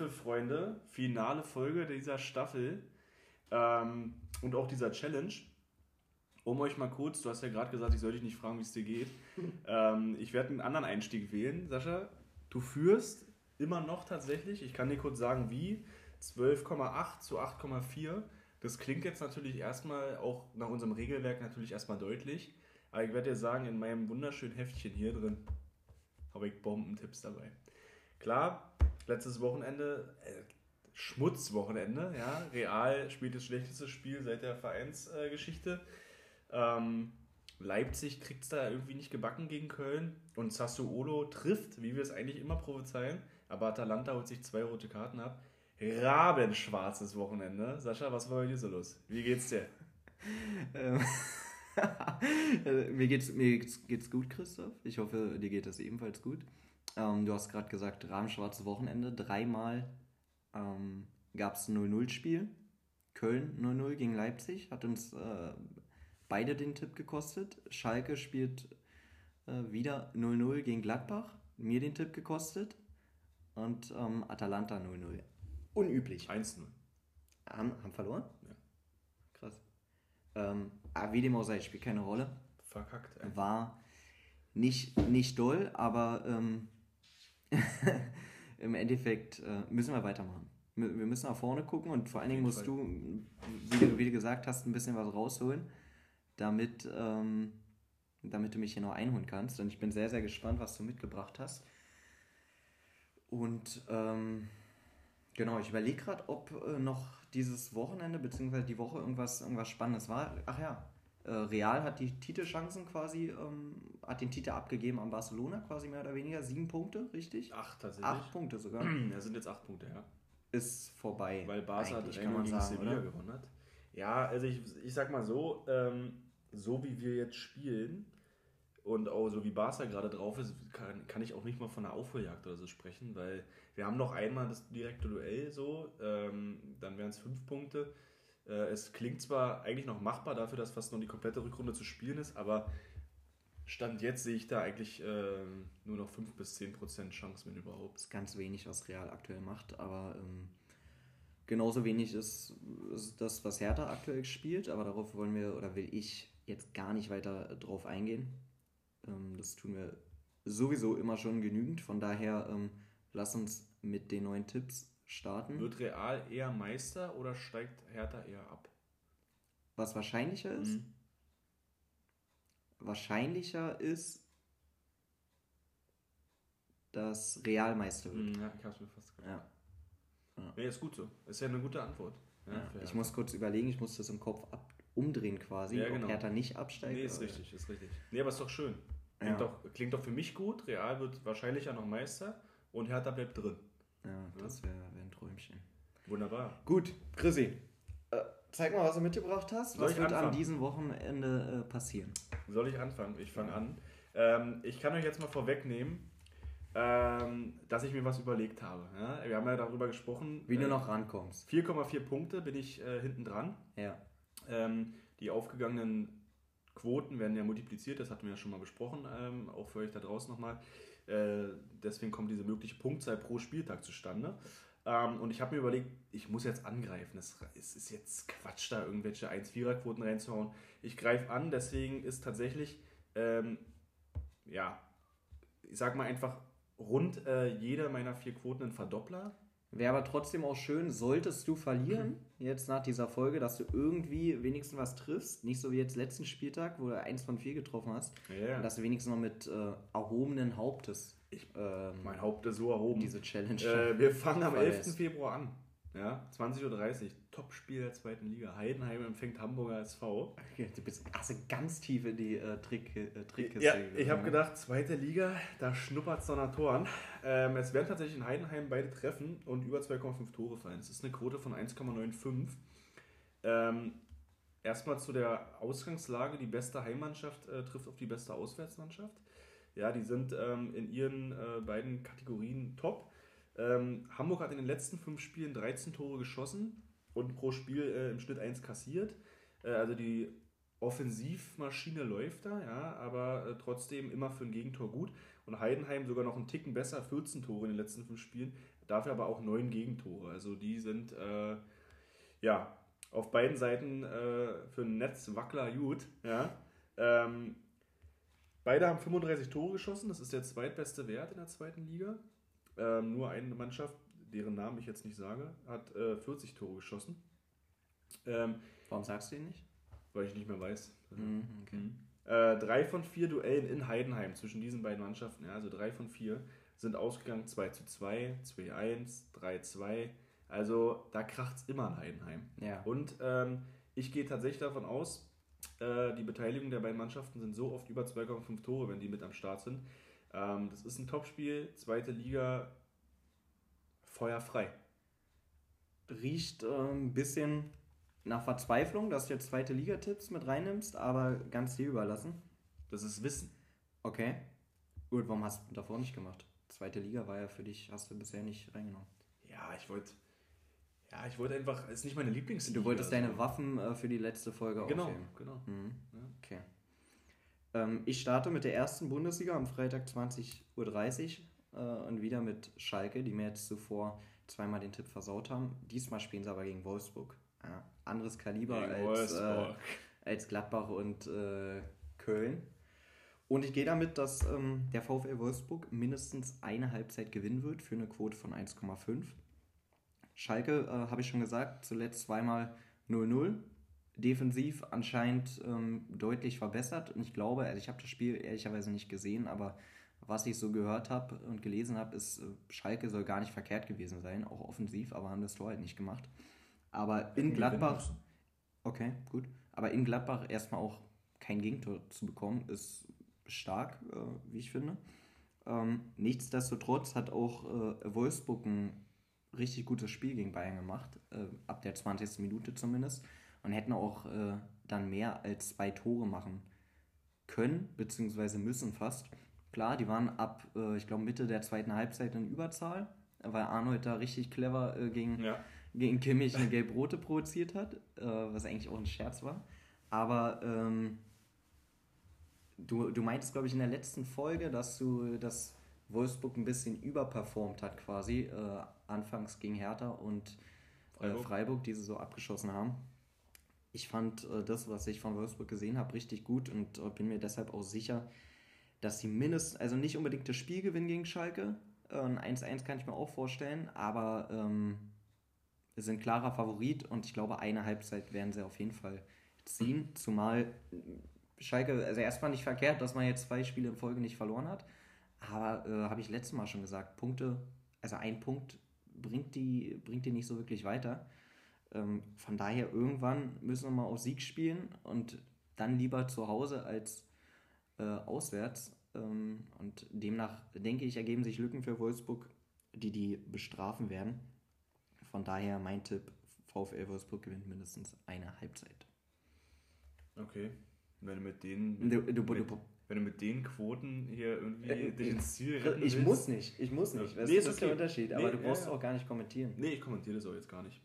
Apfelfreunde, finale Folge dieser Staffel ähm, und auch dieser Challenge. Um euch mal kurz, du hast ja gerade gesagt, ich soll dich nicht fragen, wie es dir geht. ähm, ich werde einen anderen Einstieg wählen. Sascha, du führst immer noch tatsächlich, ich kann dir kurz sagen, wie, 12,8 zu 8,4. Das klingt jetzt natürlich erstmal auch nach unserem Regelwerk natürlich erstmal deutlich. Aber ich werde dir sagen, in meinem wunderschönen Heftchen hier drin habe ich Bombentipps dabei. Klar, letztes Wochenende, äh, Schmutzwochenende, ja. Real spielt das schlechteste Spiel seit der Vereinsgeschichte. Äh, ähm, Leipzig kriegt es da irgendwie nicht gebacken gegen Köln und Sassuolo trifft, wie wir es eigentlich immer prophezeien, aber Atalanta holt sich zwei rote Karten ab. Rabenschwarzes Wochenende. Sascha, was war bei dir so los? Wie geht's dir? Ähm, mir, geht's, mir geht's gut, Christoph. Ich hoffe, dir geht es ebenfalls gut. Ähm, du hast gerade gesagt, rahmenschwarzes Wochenende. Dreimal ähm, gab es ein 0-0-Spiel. Köln 0-0 gegen Leipzig. Hat uns äh, beide den Tipp gekostet. Schalke spielt äh, wieder 0-0 gegen Gladbach. Mir den Tipp gekostet. Und ähm, Atalanta 0-0. Unüblich. 1-0. Haben, haben verloren? Ja. Krass. Ähm, aber wie dem auch sei, spielt keine Rolle. Verkackt. Ey. War nicht, nicht doll, aber ähm, im Endeffekt äh, müssen wir weitermachen. Wir müssen nach vorne gucken und vor allen Dingen musst Fall. du, wie du, wie du gesagt hast, ein bisschen was rausholen, damit, ähm, damit du mich hier noch einholen kannst. Und ich bin sehr, sehr gespannt, was du mitgebracht hast. Und ähm, genau, ich überlege gerade, ob äh, noch dieses Wochenende bzw. die Woche irgendwas, irgendwas Spannendes war. Ach ja, Real hat die Titelchancen quasi, ähm, hat den Titel abgegeben an Barcelona, quasi mehr oder weniger. Sieben Punkte, richtig? Acht tatsächlich. Acht Punkte sogar. Ja, sind jetzt acht Punkte, ja. Ist vorbei. Weil Barca hat kann man gegen sagen, Sevilla oder? gewonnen hat. Ja, also ich, ich sag mal so, ähm, so wie wir jetzt spielen und auch so wie Barca gerade drauf ist, kann, kann ich auch nicht mal von einer Aufholjagd oder so sprechen, weil wir haben noch einmal das direkte Duell so, ähm, dann wären es fünf Punkte. Äh, es klingt zwar eigentlich noch machbar dafür, dass fast noch die komplette Rückrunde zu spielen ist, aber Stand jetzt sehe ich da eigentlich äh, nur noch 5 bis 10 Prozent Chance, wenn überhaupt. Das ist ganz wenig, was Real aktuell macht, aber ähm, genauso wenig ist, ist, das, was Hertha aktuell spielt, aber darauf wollen wir oder will ich jetzt gar nicht weiter drauf eingehen. Ähm, das tun wir sowieso immer schon genügend, von daher ähm, lass uns mit den neuen Tipps starten. Wird Real eher Meister oder steigt Hertha eher ab? Was wahrscheinlicher ist? Mhm wahrscheinlicher ist, dass Real Meister wird. Hm, ja, ich hab's mir fast gedacht. Ja. ja. Nee, ist gut so. Ist ja eine gute Antwort. Ja, ja. Ich muss kurz überlegen, ich muss das im Kopf ab umdrehen quasi, ja, genau. ob Hertha nicht absteigt. Nee, ist oder? richtig, ist richtig. Nee, aber ist doch schön. Klingt, ja. doch, klingt doch für mich gut. Real wird wahrscheinlich ja noch Meister und Hertha bleibt drin. Ja, das wäre wär ein Träumchen. Wunderbar. Gut, Chrissy, Zeig mal, was du mitgebracht hast. Soll was wird anfangen? an diesem Wochenende äh, passieren? Soll ich anfangen? Ich fange an. Ähm, ich kann euch jetzt mal vorwegnehmen, ähm, dass ich mir was überlegt habe. Ja? Wir haben ja darüber gesprochen. Wie äh, du noch rankommst. 4,4 Punkte bin ich äh, hinten dran. Ja. Ähm, die aufgegangenen Quoten werden ja multipliziert, das hatten wir ja schon mal besprochen, ähm, auch für euch da draußen nochmal. Äh, deswegen kommt diese mögliche Punktzahl pro Spieltag zustande. Ähm, und ich habe mir überlegt, ich muss jetzt angreifen. Es ist jetzt Quatsch, da irgendwelche 1-4er-Quoten reinzuhauen. Ich greife an, deswegen ist tatsächlich, ähm, ja, ich sag mal einfach, rund äh, jeder meiner vier Quoten ein Verdoppler. Wäre aber trotzdem auch schön, solltest du verlieren, mhm. jetzt nach dieser Folge, dass du irgendwie wenigstens was triffst. Nicht so wie jetzt letzten Spieltag, wo du eins von vier getroffen hast. Ja. Und dass du wenigstens noch mit äh, erhobenen Hauptes ich, ähm, mein Haupt ist so erhoben. Diese Challenge. Äh, wir fangen am 11. Februar an. Ja, 20.30 Uhr, Topspiel der zweiten Liga. Heidenheim empfängt Hamburger SV. Okay, du bist also ganz tief in die äh, Trick, äh, Trickkiste. Ja, ich habe gedacht, zweite Liga, da schnuppert es noch nach Toren. Ähm, es werden tatsächlich in Heidenheim beide treffen und über 2,5 Tore fallen. Es ist eine Quote von 1,95. Ähm, erstmal zu der Ausgangslage. Die beste Heimmannschaft äh, trifft auf die beste Auswärtsmannschaft. Ja, die sind ähm, in ihren äh, beiden Kategorien top. Ähm, Hamburg hat in den letzten fünf Spielen 13 Tore geschossen und pro Spiel äh, im Schnitt 1 kassiert. Äh, also die Offensivmaschine läuft da, ja, aber äh, trotzdem immer für ein Gegentor gut. Und Heidenheim sogar noch einen Ticken besser, 14 Tore in den letzten fünf Spielen, dafür aber auch neun Gegentore. Also die sind äh, ja auf beiden Seiten äh, für ein Netz Wackler gut. Ja. Ähm, beide haben 35 Tore geschossen, das ist der zweitbeste Wert in der zweiten Liga. Ähm, nur eine Mannschaft, deren Namen ich jetzt nicht sage, hat äh, 40 Tore geschossen. Ähm, Warum sagst du ihn nicht? Weil ich nicht mehr weiß. Mhm, okay. mhm. Äh, drei von vier Duellen in Heidenheim zwischen diesen beiden Mannschaften, ja, also drei von vier, sind ausgegangen 2 zu 2, 2-1, 3-2. Also da kracht es immer in Heidenheim. Ja. Und ähm, ich gehe tatsächlich davon aus, äh, die Beteiligung der beiden Mannschaften sind so oft über 2,5 Tore, wenn die mit am Start sind. Ähm, das ist ein Topspiel, zweite Liga, feuerfrei. Riecht äh, ein bisschen nach Verzweiflung, dass du jetzt zweite Liga-Tipps mit reinnimmst, aber ganz dir überlassen. Das ist Wissen. Okay. Gut, warum hast du davor nicht gemacht? Zweite Liga war ja für dich, hast du bisher nicht reingenommen. Ja, ich wollte. Ja, ich wollte einfach, ist nicht meine Lieblingsliga. Du wolltest deine Waffen äh, für die letzte Folge genau, aufheben. Genau, mhm. ja. Okay. Ähm, ich starte mit der ersten Bundesliga am Freitag 20.30 Uhr äh, und wieder mit Schalke, die mir jetzt zuvor zweimal den Tipp versaut haben. Diesmal spielen sie aber gegen Wolfsburg. Ja, anderes Kaliber als, äh, als Gladbach und äh, Köln. Und ich gehe damit, dass ähm, der VfL Wolfsburg mindestens eine Halbzeit gewinnen wird für eine Quote von 1,5. Schalke, äh, habe ich schon gesagt, zuletzt zweimal 0-0. Defensiv anscheinend ähm, deutlich verbessert. Und ich glaube, also ich habe das Spiel ehrlicherweise nicht gesehen, aber was ich so gehört habe und gelesen habe, ist, äh, Schalke soll gar nicht verkehrt gewesen sein, auch offensiv, aber haben das Tor halt nicht gemacht. Aber in Gladbach. Okay, gut. Aber in Gladbach erstmal auch kein Gegentor zu bekommen, ist stark, äh, wie ich finde. Ähm, nichtsdestotrotz hat auch äh, Wolfsburg ein richtig gutes Spiel gegen Bayern gemacht, äh, ab der 20. Minute zumindest, und hätten auch äh, dann mehr als zwei Tore machen können, beziehungsweise müssen fast. Klar, die waren ab, äh, ich glaube, Mitte der zweiten Halbzeit in Überzahl, weil Arnold da richtig clever äh, gegen ja gegen Kimmich eine gelb-rote provoziert hat, äh, was eigentlich auch ein Scherz war. Aber ähm, du, du meintest, glaube ich, in der letzten Folge, dass du das Wolfsburg ein bisschen überperformt hat quasi, äh, anfangs gegen Hertha und äh, Freiburg. Freiburg, die sie so abgeschossen haben. Ich fand äh, das, was ich von Wolfsburg gesehen habe, richtig gut und äh, bin mir deshalb auch sicher, dass sie mindestens, also nicht unbedingt das Spiel gewinnen gegen Schalke, äh, ein 1-1 kann ich mir auch vorstellen, aber ähm, sind klarer Favorit und ich glaube, eine Halbzeit werden sie auf jeden Fall ziehen. Zumal Schalke, also erstmal nicht verkehrt, dass man jetzt zwei Spiele in Folge nicht verloren hat. Aber äh, habe ich letztes Mal schon gesagt, Punkte, also ein Punkt bringt die, bringt die nicht so wirklich weiter. Ähm, von daher irgendwann müssen wir mal auf Sieg spielen und dann lieber zu Hause als äh, auswärts. Ähm, und demnach denke ich, ergeben sich Lücken für Wolfsburg, die die bestrafen werden. Von daher mein Tipp, VfL Wolfsburg gewinnt mindestens eine Halbzeit. Okay. Wenn du mit den, du, du, mit, du, wenn du mit den Quoten hier irgendwie äh, dich ins Ziel retten Ich willst. muss nicht, ich muss nicht. Ja. Nee, das ist okay. der Unterschied. Aber nee, du brauchst ja, auch gar nicht kommentieren. Nee, ich kommentiere das auch jetzt gar nicht.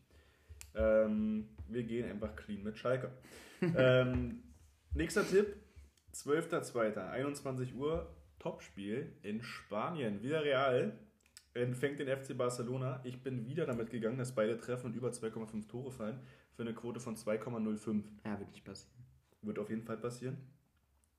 Ähm, wir gehen einfach clean mit Schalke. ähm, nächster Tipp, 12.02. 21 Uhr, Topspiel in Spanien. Wieder Real empfängt den FC Barcelona. Ich bin wieder damit gegangen, dass beide treffen und über 2,5 Tore fallen für eine Quote von 2,05. Ja, wird nicht passieren. Wird auf jeden Fall passieren.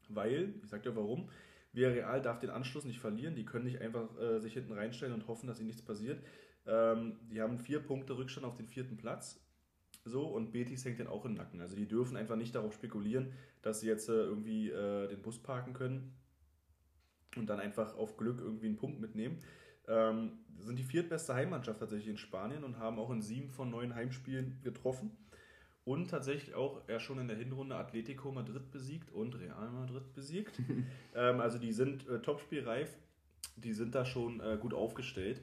Weil, ich sag dir warum, Villarreal darf den Anschluss nicht verlieren. Die können nicht einfach äh, sich hinten reinstellen und hoffen, dass ihnen nichts passiert. Ähm, die haben vier Punkte Rückstand auf den vierten Platz. So, und Betis hängt dann auch im Nacken. Also die dürfen einfach nicht darauf spekulieren, dass sie jetzt äh, irgendwie äh, den Bus parken können und dann einfach auf Glück irgendwie einen Punkt mitnehmen. Ähm, sind die viertbeste Heimmannschaft tatsächlich in Spanien und haben auch in sieben von neun Heimspielen getroffen. Und tatsächlich auch er schon in der Hinrunde Atletico Madrid besiegt und Real Madrid besiegt. ähm, also die sind äh, topspielreif, die sind da schon äh, gut aufgestellt.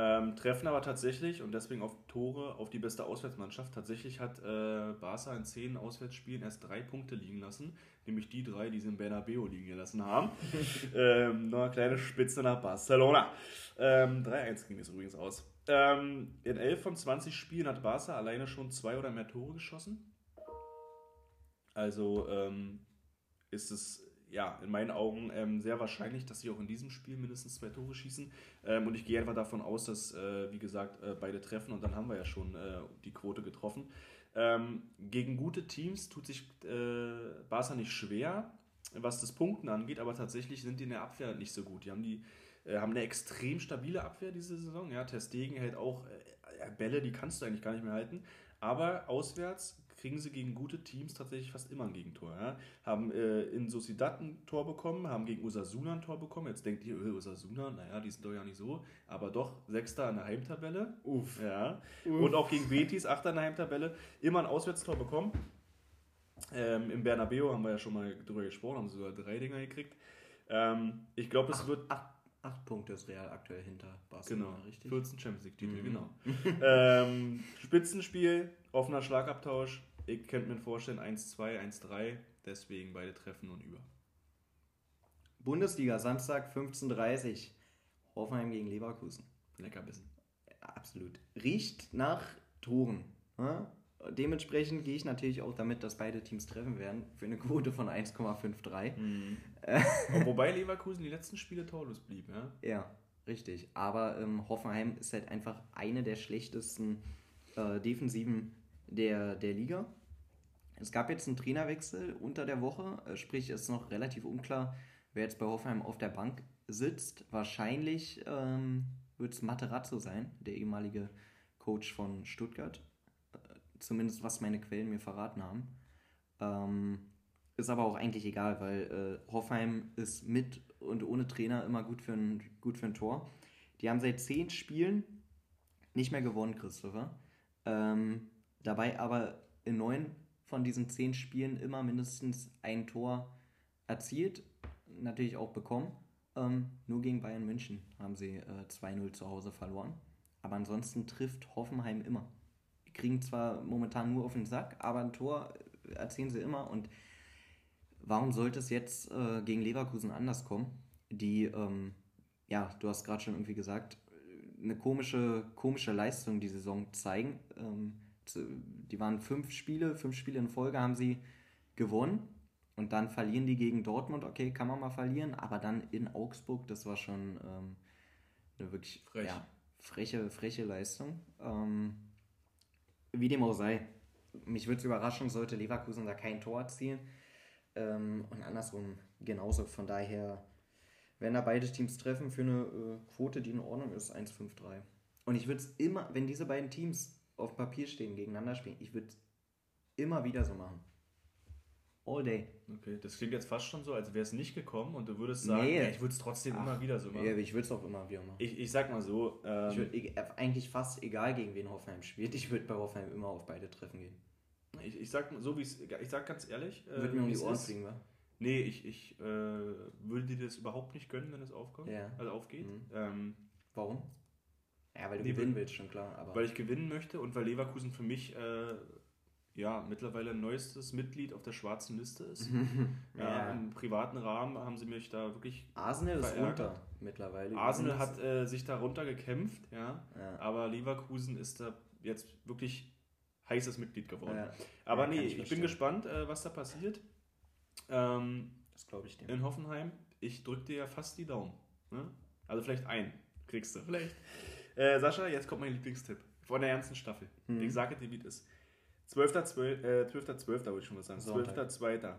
Ähm, treffen aber tatsächlich und deswegen auf Tore auf die beste Auswärtsmannschaft. Tatsächlich hat äh, Barca in zehn Auswärtsspielen erst drei Punkte liegen lassen, nämlich die drei, die sie in Bernabeu liegen gelassen haben. ähm, noch eine kleine Spitze nach Barcelona. Ähm, 3-1 ging es übrigens aus. Ähm, in 11 von 20 Spielen hat Barca alleine schon zwei oder mehr Tore geschossen. Also ähm, ist es ja in meinen Augen ähm, sehr wahrscheinlich, dass sie auch in diesem Spiel mindestens zwei Tore schießen. Ähm, und ich gehe einfach davon aus, dass, äh, wie gesagt, äh, beide treffen und dann haben wir ja schon äh, die Quote getroffen. Ähm, gegen gute Teams tut sich äh, Barca nicht schwer, was das Punkten angeht, aber tatsächlich sind die in der Abwehr nicht so gut. Die haben, die, äh, haben eine extrem stabile Abwehr diese Saison. Ja, Testegen hält auch äh, Bälle, die kannst du eigentlich gar nicht mehr halten. Aber auswärts kriegen sie gegen gute Teams tatsächlich fast immer ein Gegentor. Ja? Haben äh, in Sociedad ein Tor bekommen, haben gegen Osasuna ein Tor bekommen. Jetzt denkt ihr, äh, Osasuna, naja, die sind doch ja nicht so. Aber doch, Sechster in der Heimtabelle. Uff. Ja. Uff. Und auch gegen Betis, Achter in der Heimtabelle. Immer ein Auswärtstor bekommen. Ähm, Im Bernabeu haben wir ja schon mal drüber gesprochen, haben sie sogar drei Dinger gekriegt. Ähm, ich glaube, es wird. Acht, acht, Punkte ist Real aktuell hinter Barcelona, genau, richtig? 14 Champions League-Titel, mhm. genau. ähm, Spitzenspiel, offener Schlagabtausch. Ich könnte mir vorstellen 1-2, 1-3, deswegen beide treffen und über. Bundesliga, Samstag 15.30 Uhr. Hoffenheim gegen Leverkusen. Leckerbissen. Absolut. Riecht nach Toren. Ja? Dementsprechend gehe ich natürlich auch damit, dass beide Teams treffen werden, für eine Quote von 1,53. Mhm. Wobei Leverkusen die letzten Spiele torlos blieb, ja? Ja, richtig. Aber ähm, Hoffenheim ist halt einfach eine der schlechtesten äh, Defensiven der, der Liga. Es gab jetzt einen Trainerwechsel unter der Woche, äh, sprich es ist noch relativ unklar, wer jetzt bei Hoffenheim auf der Bank sitzt. Wahrscheinlich ähm, wird es Materazzo sein, der ehemalige Coach von Stuttgart. Zumindest was meine Quellen mir verraten haben. Ähm, ist aber auch eigentlich egal, weil äh, Hoffenheim ist mit und ohne Trainer immer gut für, ein, gut für ein Tor. Die haben seit zehn Spielen nicht mehr gewonnen, Christopher. Ähm, dabei aber in neun von diesen zehn Spielen immer mindestens ein Tor erzielt, natürlich auch bekommen. Ähm, nur gegen Bayern München haben sie äh, 2-0 zu Hause verloren. Aber ansonsten trifft Hoffenheim immer. Kriegen zwar momentan nur auf den Sack, aber ein Tor erzielen sie immer. Und warum sollte es jetzt äh, gegen Leverkusen anders kommen? Die, ähm, ja, du hast gerade schon irgendwie gesagt, eine komische, komische Leistung die Saison zeigen. Ähm, die waren fünf Spiele, fünf Spiele in Folge haben sie gewonnen und dann verlieren die gegen Dortmund. Okay, kann man mal verlieren, aber dann in Augsburg, das war schon ähm, eine wirklich Frech. ja, freche, freche Leistung. Ähm, wie dem auch sei, mich würde es überraschen, sollte Leverkusen da kein Tor erzielen. Ähm, und andersrum genauso. Von daher, wenn da beide Teams treffen für eine äh, Quote, die in Ordnung ist, 1-5-3. Und ich würde es immer, wenn diese beiden Teams auf Papier stehen, gegeneinander spielen. Ich würde immer wieder so machen. All day. Okay, das klingt jetzt fast schon so, als wäre es nicht gekommen und du würdest sagen, nee. ja, ich würde es trotzdem Ach, immer wieder so machen. Ja, ich würde es auch immer wieder machen. Ich, ich sag mal so. Ähm, ich würde eigentlich fast egal, gegen wen Hoffenheim spielt, ich würde bei Hoffenheim immer auf beide Treffen gehen. Ich, ich sag so wie ich sag ganz ehrlich. Äh, würde mir um die Ohren fliegen, wa? Nee, ich, ich äh, würde dir das überhaupt nicht gönnen, wenn es aufkommt. Ja. Also aufgeht. Mhm. Ähm, Warum? Ja, weil du nee, gewinnen willst, schon klar. Aber weil ich gewinnen möchte und weil Leverkusen für mich äh, ja mittlerweile ein neuestes Mitglied auf der schwarzen Liste ist. ja, ja. Im privaten Rahmen haben sie mich da wirklich. Arsenal verärgert. ist runter mittlerweile. Arsenal hat äh, sich da runter gekämpft, ja, ja, aber Leverkusen ist da jetzt wirklich heißes Mitglied geworden. Ja. Aber nee, ich, ich bin gespannt, äh, was da passiert. Ähm, das glaube ich dir. In Hoffenheim, ich drücke dir ja fast die Daumen. Ne? Also vielleicht ein kriegst du. Vielleicht. Äh, Sascha, jetzt kommt mein Lieblingstipp von der ganzen Staffel. Mhm. Ich sage dir, wie es ist. 12.12. Äh, 12. 12. wollte ich schon was sagen. 12.2.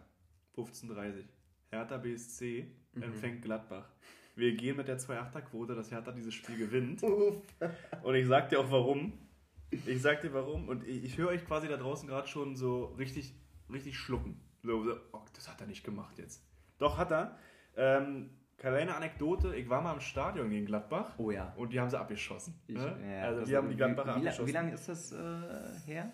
15.30 Hertha BSC mhm. empfängt Gladbach. Wir gehen mit der 2-8er-Quote, dass Hertha dieses Spiel gewinnt. und ich sag dir auch warum. Ich sag dir warum. Und ich, ich höre euch quasi da draußen gerade schon so richtig, richtig schlucken. So, so, oh, das hat er nicht gemacht jetzt. Doch, hat er. Ähm, Kleine Anekdote, ich war mal im Stadion gegen Gladbach. Oh ja. Und die haben sie abgeschossen. Ich, ne? ja, also die haben die Gladbacher wie, wie, abgeschossen. Wie lange ist das äh, her?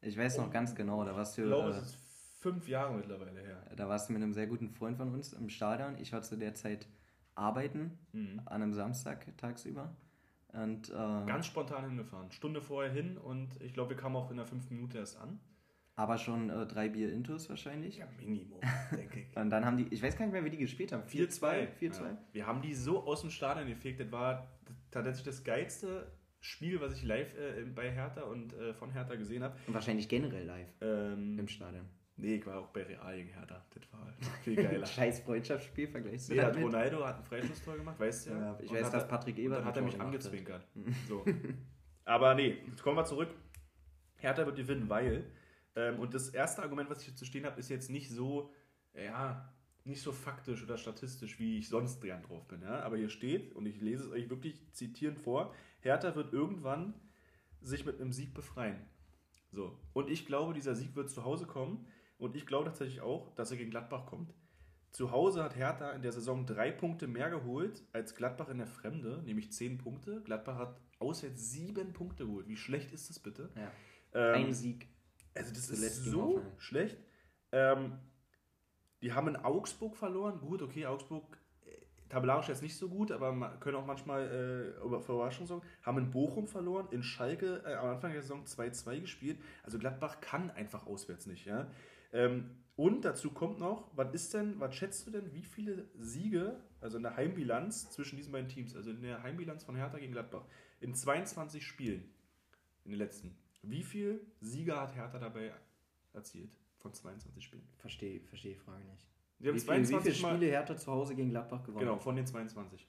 Ich weiß noch ganz genau, da warst du... Ich glaube, äh, es ist fünf Jahre mittlerweile her. Da warst du mit einem sehr guten Freund von uns im Stadion. Ich war zu der Zeit arbeiten, mhm. an einem Samstag tagsüber. Und, äh, Ganz spontan hingefahren. Stunde vorher hin und ich glaube, wir kamen auch in der fünften Minute erst an. Aber schon äh, drei Bier Intus wahrscheinlich. Ja, Minimum, denke ich. und dann haben die, ich weiß gar nicht mehr, wie die gespielt haben. 4-2? 4-2? Ja. Wir haben die so aus dem Stadion gefegt. Das war tatsächlich das geilste Spiel, was ich live äh, bei Hertha und äh, von Hertha gesehen habe. Und wahrscheinlich generell live ähm, im Stadion. Nee, ich war auch bei Real gegen Hertha. Das war viel geiler. Scheiß Freundschaftsspiel, vergleichst du nee, hat damit? Ronaldo hat ein Freistoßtor gemacht, weißt du ja? Ja, ich weiß, dass Patrick Ebert hat er mich angezwinkert. So. Aber nee, jetzt kommen wir zurück. Hertha wird gewinnen, weil. Ähm, und das erste Argument, was ich hier zu stehen habe, ist jetzt nicht so, ja, nicht so faktisch oder statistisch, wie ich sonst gern drauf bin. Ja? Aber hier steht, und ich lese es euch wirklich zitierend vor: Hertha wird irgendwann sich mit einem Sieg befreien. So. Und ich glaube, dieser Sieg wird zu Hause kommen. Und ich glaube tatsächlich auch, dass er gegen Gladbach kommt. Zu Hause hat Hertha in der Saison drei Punkte mehr geholt als Gladbach in der Fremde, nämlich zehn Punkte. Gladbach hat auswärts sieben Punkte geholt. Wie schlecht ist das bitte? Ja. Ähm, Ein Sieg. also das ist so schlecht. Ähm, die haben in Augsburg verloren. Gut, okay, Augsburg tabellarisch jetzt nicht so gut, aber können auch manchmal äh, über für sorgen. Haben in Bochum verloren, in Schalke äh, am Anfang der Saison 2-2 gespielt. Also Gladbach kann einfach auswärts nicht, ja. Ähm, und dazu kommt noch, was ist denn, was schätzt du denn, wie viele Siege, also in der Heimbilanz zwischen diesen beiden Teams, also in der Heimbilanz von Hertha gegen Gladbach, in 22 Spielen, in den letzten, wie viele Siege hat Hertha dabei erzielt von 22 Spielen? Verstehe versteh die Frage nicht. Sie haben Wie, viel, wie 22 viele. Spiele Hertha zu Hause gegen Gladbach gewonnen? Genau, von den 22.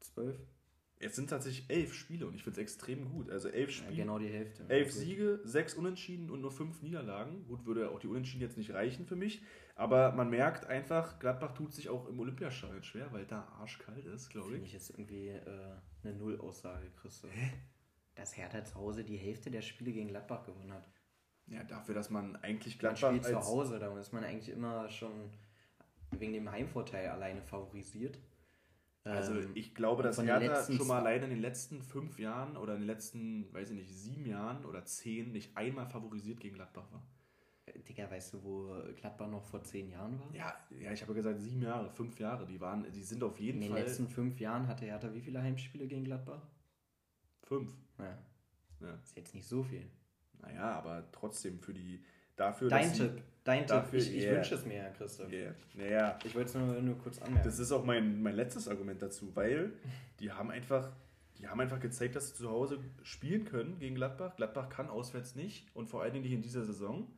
Zwölf? Es sind tatsächlich elf Spiele und ich finde es extrem gut. Also elf Ja, Spiele, genau die Hälfte. elf Gut. Siege, sechs Unentschieden und nur fünf Niederlagen. Gut, würde auch die Unentschieden jetzt nicht reichen für mich. Aber man merkt einfach, Gladbach tut sich auch im Olympiastadion schwer, weil da arschkalt ist, glaube Finde ich. ich jetzt irgendwie äh, eine Nullaussage, Christoph. Dass Hertha zu Hause die Hälfte der Spiele gegen Gladbach gewonnen hat. Ja, dafür, dass man eigentlich Man Gladbach spielt zu Hause, da ist man eigentlich immer schon wegen dem Heimvorteil alleine favorisiert. Also Ähm, ich glaube, dass Hertha schon mal alleine in den letzten fünf Jahren oder in den letzten, weiß ich nicht, sieben Jahren oder zehn nicht einmal favorisiert gegen Gladbach war. Digga, weißt du, wo Gladbach noch vor zehn Jahren war? Ja, ja, ich habe gesagt sieben Jahre, fünf Jahre. Die waren, die sind auf jeden In den Fall letzten fünf Jahren hatte Hertha wie viele Heimspiele gegen Gladbach? fünf. Ja, Ja. ist jetzt nicht so viel. Naja, aber trotzdem für die dafür. Dein dass sie- Tipp, dein dafür- Tipp. Ich, ich yeah. wünsche es mir, Herr Christoph. Yeah. Naja, Ich wollte es nur, nur kurz anmerken. das ist auch mein, mein letztes Argument dazu, weil die haben einfach, die haben einfach gezeigt, dass sie zu Hause spielen können gegen Gladbach. Gladbach kann auswärts nicht und vor allen Dingen nicht in dieser Saison.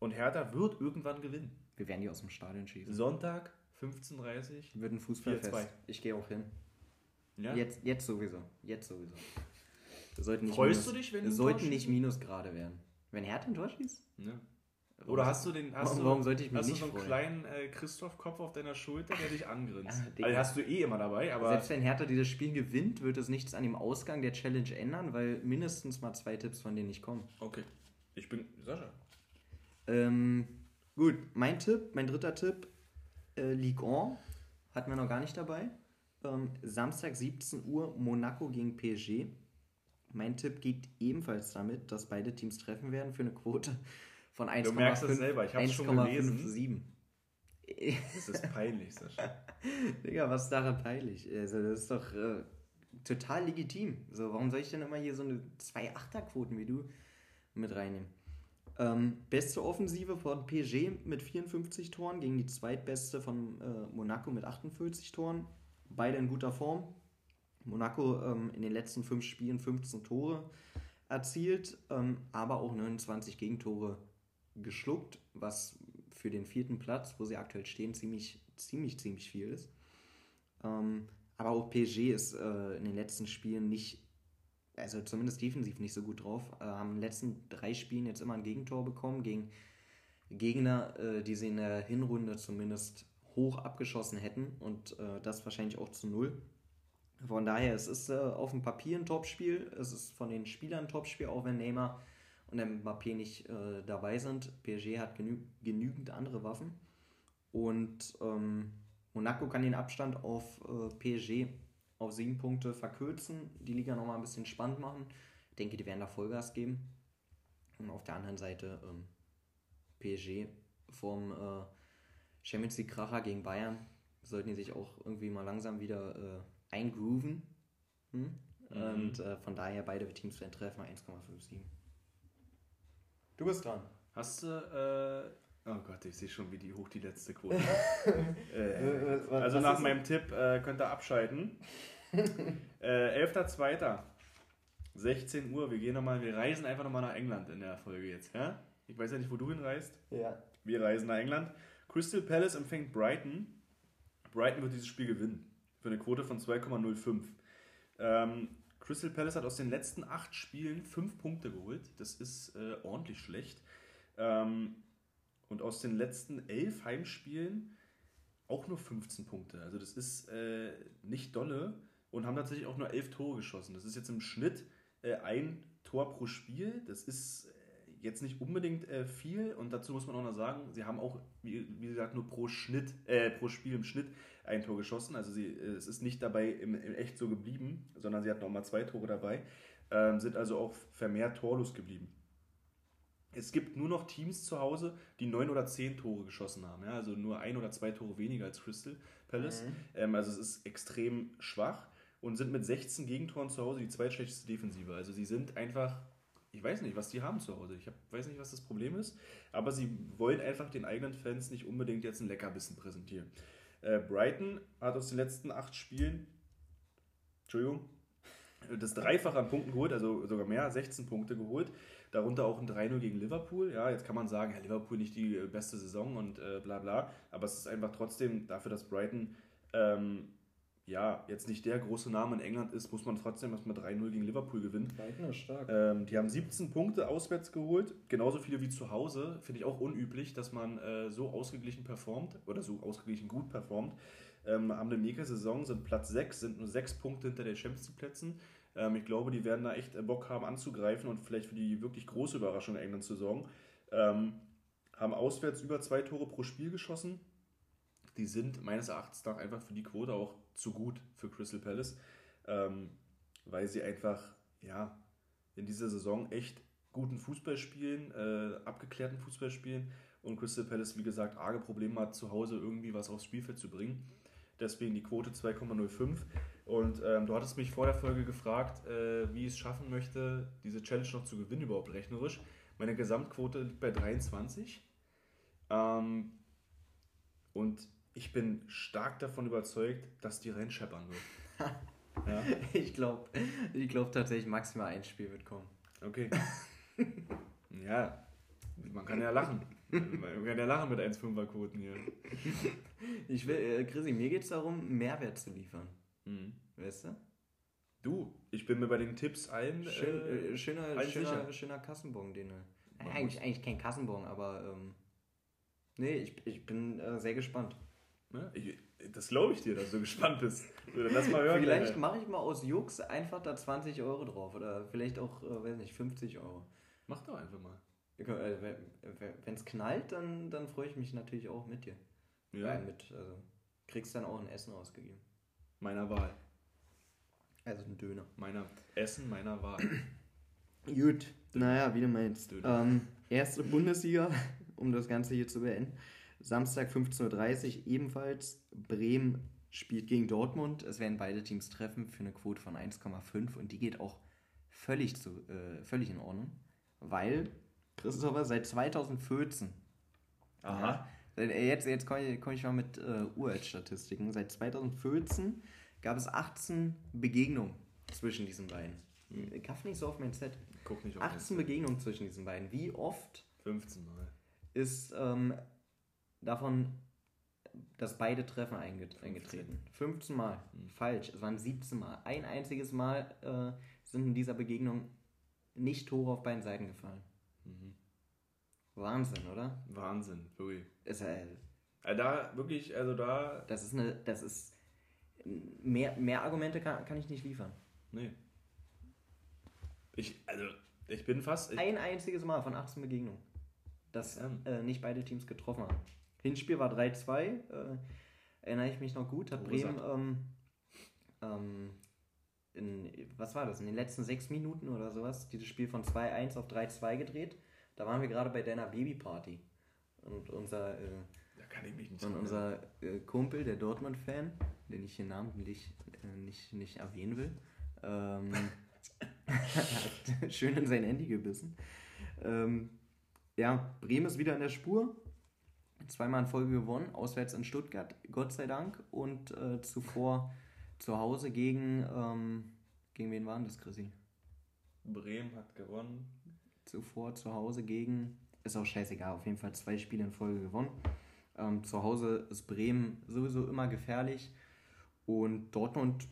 Und Hertha wird irgendwann gewinnen. Wir werden die aus dem Stadion schießen. Sonntag 15.30 Wird ein Fußballfest. 4-2. Ich gehe auch hin. Ja? Jetzt, jetzt sowieso. Jetzt sowieso. Wir sollten nicht Freust minus, du dich, wenn wir sollten nicht? Minusgrade werden. Wenn Hertha ein Tor schießt? ja. Oder hast du den, hast warum, du, warum sollte ich mich hast du nicht so einen freuen? kleinen äh, Christoph-Kopf auf deiner Schulter, der dich angrinst? Digga. also hast du eh immer dabei, aber Selbst wenn Hertha dieses Spiel gewinnt, wird es nichts an dem Ausgang der Challenge ändern, weil mindestens mal zwei Tipps von denen nicht kommen. okay. Ich bin Sascha. Ähm, gut, mein Tipp, mein dritter Tipp, äh, Ligue 1, hatten wir noch gar nicht dabei. Ähm, Samstag 17 Uhr Monaco gegen PSG. Mein Tipp geht ebenfalls damit, dass beide Teams treffen werden für eine Quote von 1,5. Du merkst es selber, ich hab's schon gelesen. 1,57. Das ist peinlich, Sascha. Digga, was ist daran peinlich? Also, das ist doch äh, total legitim. So, warum soll ich denn immer hier so eine 2-8er-Quoten wie du mit reinnehmen? Ähm, beste Offensive von PSG mit 54 Toren gegen die zweitbeste von äh, Monaco mit 48 Toren. Beide in guter Form. Monaco ähm, in den letzten fünf Spielen 15 Tore erzielt, ähm, aber auch 29 Gegentore geschluckt, was für den vierten Platz, wo sie aktuell stehen, ziemlich, ziemlich, ziemlich viel ist. Ähm, aber auch PSG ist äh, in den letzten Spielen nicht, also zumindest defensiv nicht so gut drauf. Äh, haben in den letzten drei Spielen jetzt immer ein Gegentor bekommen gegen Gegner, äh, die sie in der Hinrunde zumindest hoch abgeschossen hätten und äh, das wahrscheinlich auch zu null. Von daher, es ist äh, auf dem Papier ein Topspiel, es ist von den Spielern ein Topspiel, auch wenn Neymar und Mbappé nicht äh, dabei sind. PSG hat genü genügend andere Waffen und ähm, Monaco kann den Abstand auf äh, PSG auf sieben Punkte verkürzen, die Liga nochmal ein bisschen spannend machen. Ich denke, die werden da Vollgas geben. Und auf der anderen Seite ähm, PSG vom äh, Champions League Kracher gegen Bayern sollten die sich auch irgendwie mal langsam wieder äh, eingrooven. Hm? Mhm. Und äh, von daher beide Teams werden treffen 1,57. Du bist dran. Hast du, äh, oh Gott, ich sehe schon, wie die hoch die letzte Quote äh, Äh, was- Also was nach ist- meinem Tipp äh, könnt ihr abschalten. äh, 11.02. 16 Uhr, wir gehen noch mal, wir reisen einfach nochmal nach England in der Folge jetzt, ja? Ich weiß ja nicht, wo du hinreist. Ja. Wir reisen nach England. Crystal Palace empfängt Brighton. Brighton wird dieses Spiel gewinnen. Für eine Quote von 2,05. Ähm, Crystal Palace hat aus den letzten acht Spielen fünf Punkte geholt. Das ist äh, ordentlich schlecht. Ähm, und aus den letzten elf Heimspielen auch nur 15 Punkte. Also das ist äh, nicht dolle und haben tatsächlich auch nur elf Tore geschossen. Das ist jetzt im Schnitt äh, ein Tor pro Spiel. Das ist äh, jetzt nicht unbedingt äh, viel und dazu muss man auch noch sagen, sie haben auch, wie, wie gesagt, nur pro Schnitt, äh, pro Spiel im Schnitt ein Tor geschossen. Also sie, äh, es ist nicht dabei im, im echt so geblieben, sondern sie hatten auch mal zwei Tore dabei, ähm, sind also auch vermehrt torlos geblieben. Es gibt nur noch Teams zu Hause, die neun oder zehn Tore geschossen haben. Ja? Also nur ein oder zwei Tore weniger als Crystal Palace. Mhm. Ähm, also es ist extrem schwach und sind mit 16 Gegentoren zu Hause die zweitschlechteste Defensive. Also sie sind einfach, ich weiß nicht, was die haben zu Hause. Ich hab, weiß nicht, was das Problem ist, aber sie wollen einfach den eigenen Fans nicht unbedingt jetzt ein Leckerbissen präsentieren. Äh, Brighton hat aus den letzten acht Spielen, Entschuldigung, das Dreifache an Punkten geholt, also sogar mehr, 16 Punkte geholt. Darunter auch ein 3-0 gegen Liverpool. Ja, jetzt kann man sagen, ja, Liverpool nicht die äh, beste Saison und äh, bla bla. Aber es ist einfach trotzdem dafür, dass Brighton ähm, ja jetzt nicht der große Name in England ist, muss man trotzdem erstmal 3-0 gegen Liverpool gewinnen. Ist stark. Ähm, die haben 17 Punkte auswärts geholt, genauso viele wie zu Hause. Finde ich auch unüblich, dass man äh, so ausgeglichen performt oder so ausgeglichen gut performt. Ähm, haben eine mega Saison, sind Platz 6, sind nur 6 Punkte hinter den Champions League Plätzen. Ähm, ich glaube, die werden da echt äh, Bock haben anzugreifen und vielleicht für die wirklich große Überraschung in England zu sorgen. Ähm, haben auswärts über zwei Tore pro Spiel geschossen. Die sind meines Erachtens nach einfach für die Quote auch zu gut für Crystal Palace, ähm, weil sie einfach ja in dieser Saison echt guten Fußball spielen, äh, abgeklärten Fußball spielen und Crystal Palace, wie gesagt, arge Probleme hat, zu Hause irgendwie was aufs Spielfeld zu bringen. Deswegen die Quote 2,05. Und ähm, du hattest mich vor der Folge gefragt, äh, wie ich es schaffen möchte, diese Challenge noch zu gewinnen, überhaupt rechnerisch. Meine Gesamtquote liegt bei 23. Ähm, und ich bin stark davon überzeugt, dass die reinscheppern wird. ja? Ich glaube ich glaub tatsächlich, maximal ein Spiel wird kommen. Okay. ja, man kann ja lachen. Man kann ja lachen mit 1,5er-Quoten hier. Ich will, äh, Chrissy, mir geht es darum, Mehrwert zu liefern. Mhm. Weißt du? Du, ich bin mir bei den Tipps allen. Schön, äh, äh schöner, schöner, schöner Kassenbon, den. Äh, eigentlich, eigentlich kein Kassenbon, aber. Ähm, nee, ich, ich bin äh, sehr gespannt. Ich, das glaube ich dir, dass du gespannt bist. Lass mal hören. Vielleicht mache ich mal aus Jux einfach da 20 Euro drauf oder vielleicht auch, äh, weiß nicht, 50 Euro. Mach doch einfach mal. Äh, Wenn es knallt, dann, dann freue ich mich natürlich auch mit dir. Ja. ja mit, also kriegst dann auch ein Essen ausgegeben. Meiner Wahl. Also ein Döner. Meiner Essen meiner Wahl. Gut, naja, wie du meinst. Ähm, erste Bundesliga, um das Ganze hier zu beenden. Samstag 15.30 Uhr ebenfalls. Bremen spielt gegen Dortmund. Es werden beide Teams treffen für eine Quote von 1,5 und die geht auch völlig, zu, äh, völlig in Ordnung, weil Christopher seit 2014. Aha. Ja, jetzt jetzt komme ich, komm ich mal mit äh, Uralt-Statistiken. Seit 2014 gab es 18 Begegnungen zwischen diesen beiden. Hm. Kaff nicht so auf mein Set. Guck nicht auf 18 Begegnungen zwischen diesen beiden. Wie oft? 15 Mal. Ist ähm, davon, dass beide Treffen einget 15. eingetreten. 15 Mal. Hm. Falsch. Es waren 17 Mal. Ein einziges Mal äh, sind in dieser Begegnung nicht Tore auf beiden Seiten gefallen. Mhm. Wahnsinn, oder? Wahnsinn, wirklich. Ist äh, da wirklich, also da. Das ist eine, das ist mehr, mehr Argumente kann, kann ich nicht liefern. Nee. Ich, also, ich bin fast. Ich Ein einziges Mal von 18 Begegnungen, dass ja. äh, nicht beide Teams getroffen haben. Hinspiel war 3-2, äh, erinnere ich mich noch gut. Hat Bremen, ähm, ähm, in, was war das, in den letzten sechs Minuten oder sowas, dieses Spiel von 2-1 auf 3-2 gedreht. Da waren wir gerade bei deiner Babyparty. Und unser. Äh, Und unser äh, Kumpel, der Dortmund-Fan, den ich hier namentlich äh, nicht, nicht erwähnen will, ähm, hat schön in sein Handy gebissen. Ähm, ja, Bremen ist wieder in der Spur. Zweimal in Folge gewonnen, auswärts in Stuttgart, Gott sei Dank. Und äh, zuvor zu Hause gegen, ähm, gegen wen waren das, Chrissy? Bremen hat gewonnen. Zuvor zu Hause gegen ist auch scheißegal. Auf jeden Fall zwei Spiele in Folge gewonnen. Ähm, zu Hause ist Bremen sowieso immer gefährlich. Und Dortmund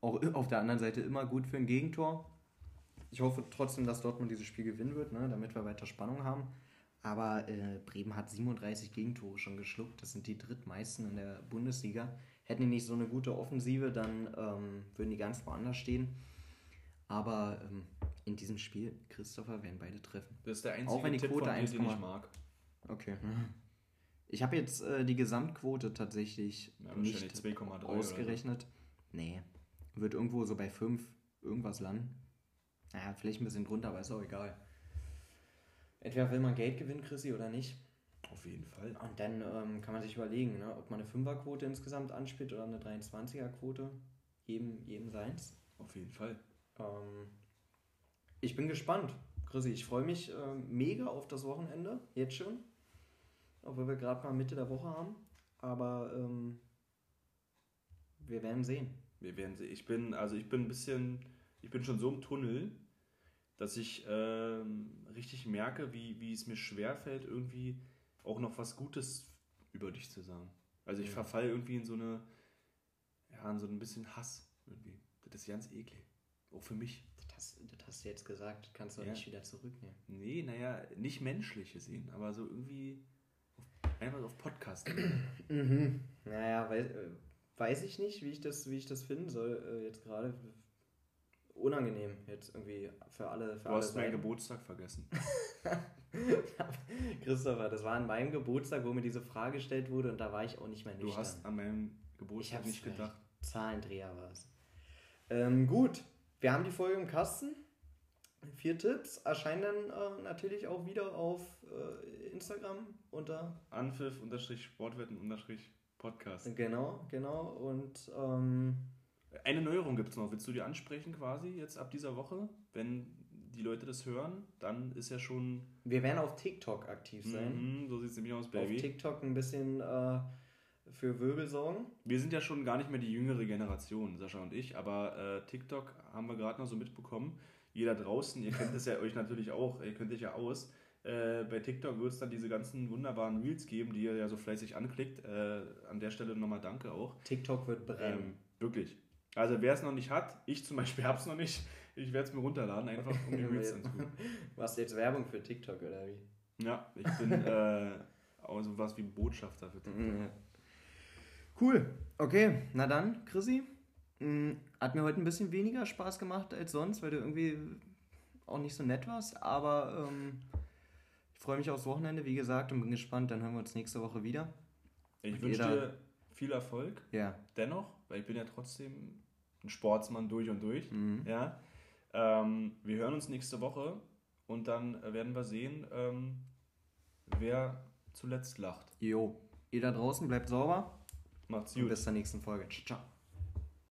auch auf der anderen Seite immer gut für ein Gegentor. Ich hoffe trotzdem, dass Dortmund dieses Spiel gewinnen wird, ne, damit wir weiter Spannung haben. Aber äh, Bremen hat 37 Gegentore schon geschluckt. Das sind die drittmeisten in der Bundesliga. Hätten die nicht so eine gute Offensive, dann ähm, würden die ganz woanders stehen. Aber ähm, in diesem Spiel, Christopher, werden beide treffen. Das ist der einzige Auch wenn die Tipp Quote von dir, 1, den ich mag. Okay. Ich habe jetzt äh, die Gesamtquote tatsächlich Ja, nicht 2,3 oder so. ausgerechnet. Nee. Wird irgendwo so bei 5 irgendwas landen. Naja, vielleicht ein bisschen drunter, aber ist auch egal. Entweder will man Geld gewinnen, Chrissy, oder nicht. Auf jeden Fall. Und dann ähm, kann man sich überlegen, ne, ob man eine 5er-Quote insgesamt anspielt oder eine 23er-Quote. Jedem, jedem seins. Auf jeden Fall. Ähm, ich bin gespannt. Chrissy, ich freue mich äh, mega auf das Wochenende, jetzt schon. Obwohl wir gerade mal Mitte der Woche haben. Aber ähm, wir werden sehen. Wir werden sehen. Ich bin, also ich bin ein bisschen, ich bin schon so im Tunnel, dass ich ähm, richtig merke, wie, wie es mir schwerfällt, irgendwie auch noch was Gutes über dich zu sagen. Also ich Ja. verfalle irgendwie in so eine, ja, in so ein bisschen Hass irgendwie. Das ist ganz eklig. Auch für mich. Das hast, das hast du jetzt gesagt, kannst du Ja. nicht wieder zurücknehmen. Nee, naja, nicht menschlich gesehen, aber so irgendwie auf, einfach auf Podcast. Mhm. Naja, weiß, äh, weiß ich nicht, wie ich das, wie ich das finden soll, äh, jetzt gerade. Unangenehm, jetzt irgendwie für alle. Für Du alle hast meinen. Geburtstag vergessen. Christopher, das war an meinem Geburtstag, wo mir diese Frage gestellt wurde und da war ich auch nicht mehr nüchtern. Du hast an meinem Ich Geburtstag nicht gedacht. Zahlendreher war es. Ähm, gut, wir haben die Folge im Kasten. Vier Tipps erscheinen dann äh, natürlich auch wieder auf äh, Instagram unter. Anpfiff unterstrich Sportwetten unterstrich Podcast. Genau, genau. Und ähm, Eine Neuerung gibt es noch. Willst du die ansprechen quasi jetzt ab dieser Woche? Wenn die Leute das hören, dann ist ja schon. wir werden auf TikTok aktiv sein. Mhm, so sieht es nämlich aus, Auf Baby. TikTok ein bisschen äh, für Wirbel sorgen. Wir sind ja schon gar nicht mehr die jüngere Generation, Sascha und ich, aber äh, TikTok haben wir gerade noch so mitbekommen. Jeder draußen, ihr kennt es ja euch natürlich auch, ihr kennt euch ja aus. Äh, bei TikTok wird es dann diese ganzen wunderbaren Reels geben, die ihr ja so fleißig anklickt. Äh, an der Stelle nochmal danke auch. TikTok wird brennen. Ähm, wirklich. Also wer es noch nicht hat, ich zum Beispiel habe es noch nicht. Ich werde es mir runterladen, einfach um die Reels anzugucken. Machst du jetzt Werbung für TikTok oder wie? Ja, ich bin äh, auch so was wie Botschafter für TikTok. Mhm. Cool. Okay, na dann, Chrissy. mm, Hat mir heute ein bisschen weniger Spaß gemacht als sonst, weil du irgendwie auch nicht so nett warst. Aber ähm, ich freue mich aufs Wochenende, wie gesagt, und bin gespannt. Dann hören wir uns nächste Woche wieder. Ich wünsche dir viel Erfolg, Ja. dennoch, weil ich bin ja trotzdem ein Sportsmann durch und durch. Mhm. Ja. Ähm, wir hören uns nächste Woche und dann werden wir sehen, ähm, wer zuletzt lacht. Jo. Ihr da draußen bleibt sauber Macht's und gut. bis zur nächsten Folge. Ciao.